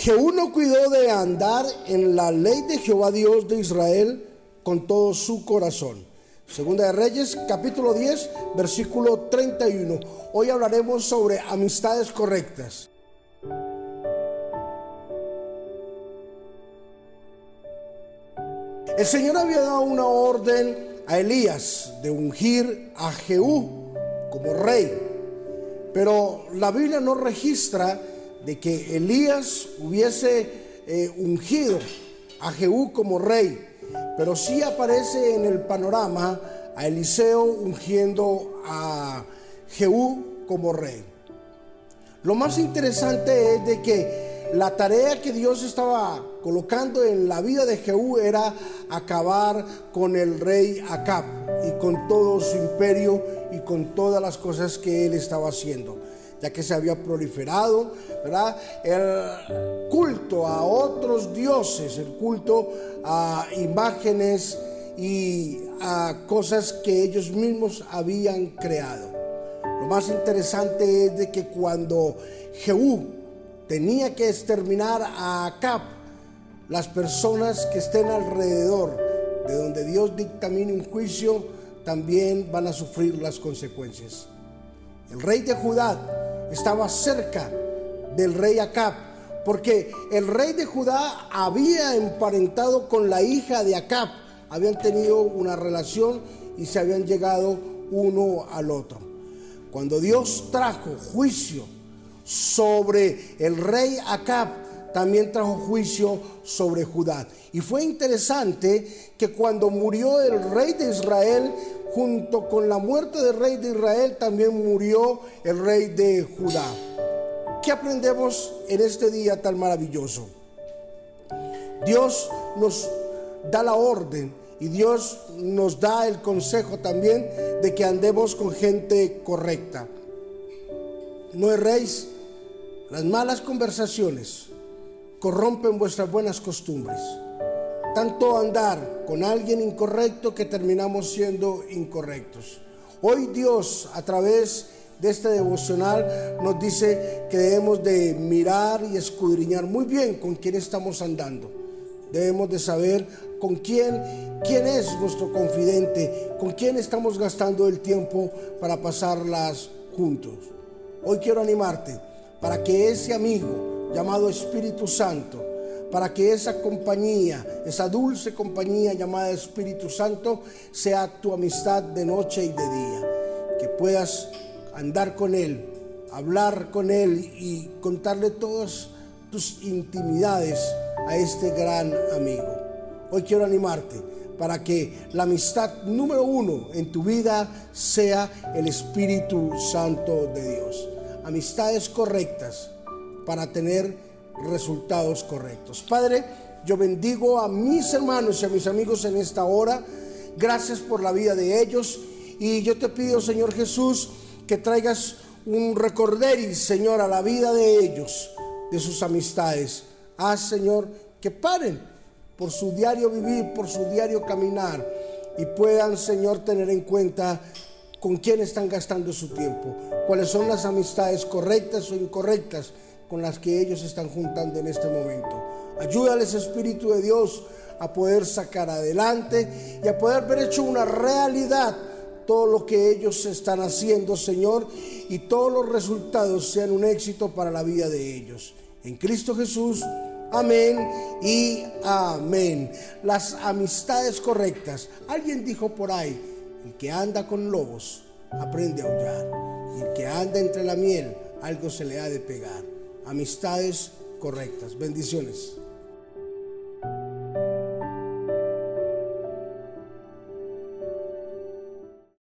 Jehú no cuidó de andar en la ley de Jehová Dios de Israel con todo su corazón. Segunda de Reyes, capítulo 10, versículo 31. Hoy hablaremos sobre amistades correctas. El Señor había dado una orden a Elías de ungir a Jehú como rey, pero la Biblia no registra de que Elías hubiese eh, ungido a Jehú como rey, pero sí aparece en el panorama a Eliseo ungiendo a Jehú como rey. Lo más interesante es de que la tarea que Dios estaba colocando en la vida de Jehú era acabar con el rey Acab y con todo su imperio y con todas las cosas que él estaba haciendo ya que se había proliferado, ¿verdad? El culto a otros dioses, el culto a imágenes y a cosas que ellos mismos habían creado. Lo más interesante es de que cuando Jehú tenía que exterminar a Acab, las personas que estén alrededor de donde Dios dictamine un juicio también van a sufrir las consecuencias. El rey de Judá estaba cerca del rey Acab, porque el rey de Judá había emparentado con la hija de Acab, habían tenido una relación y se habían llegado uno al otro. Cuando Dios trajo juicio sobre el rey Acab, también trajo juicio sobre Judá. Y fue interesante que cuando murió el rey de Israel, junto con la muerte del rey de Israel, también murió el rey de Judá. ¿Qué aprendemos en este día tan maravilloso? Dios nos da la orden y Dios nos da el consejo también de que andemos con gente correcta. No erréis, las malas conversaciones corrompen vuestras buenas costumbres tanto andar con alguien incorrecto que terminamos siendo incorrectos. Hoy Dios a través de este devocional nos dice que debemos de mirar y escudriñar muy bien con quién estamos andando. Debemos de saber con quién, quién es nuestro confidente, con quién estamos gastando el tiempo para pasarlas juntos. Hoy quiero animarte para que ese amigo llamado Espíritu Santo para que esa compañía, esa dulce compañía llamada Espíritu Santo, sea tu amistad de noche y de día. Que puedas andar con Él, hablar con Él y contarle todas tus intimidades a este gran amigo. Hoy quiero animarte para que la amistad número uno en tu vida sea el Espíritu Santo de Dios. Amistades correctas para tener resultados correctos. Padre, yo bendigo a mis hermanos y a mis amigos en esta hora. Gracias por la vida de ellos. Y yo te pido, Señor Jesús, que traigas un recorderis, Señor, a la vida de ellos, de sus amistades. Haz, Señor, que paren por su diario vivir, por su diario caminar y puedan, Señor, tener en cuenta con quién están gastando su tiempo, cuáles son las amistades correctas o incorrectas con las que ellos están juntando en este momento. Ayúdales, Espíritu de Dios, a poder sacar adelante y a poder ver hecho una realidad todo lo que ellos están haciendo, Señor, y todos los resultados sean un éxito para la vida de ellos. En Cristo Jesús, amén y amén. Las amistades correctas. Alguien dijo por ahí, el que anda con lobos aprende a aullar, y el que anda entre la miel, algo se le ha de pegar amistades correctas. Bendiciones.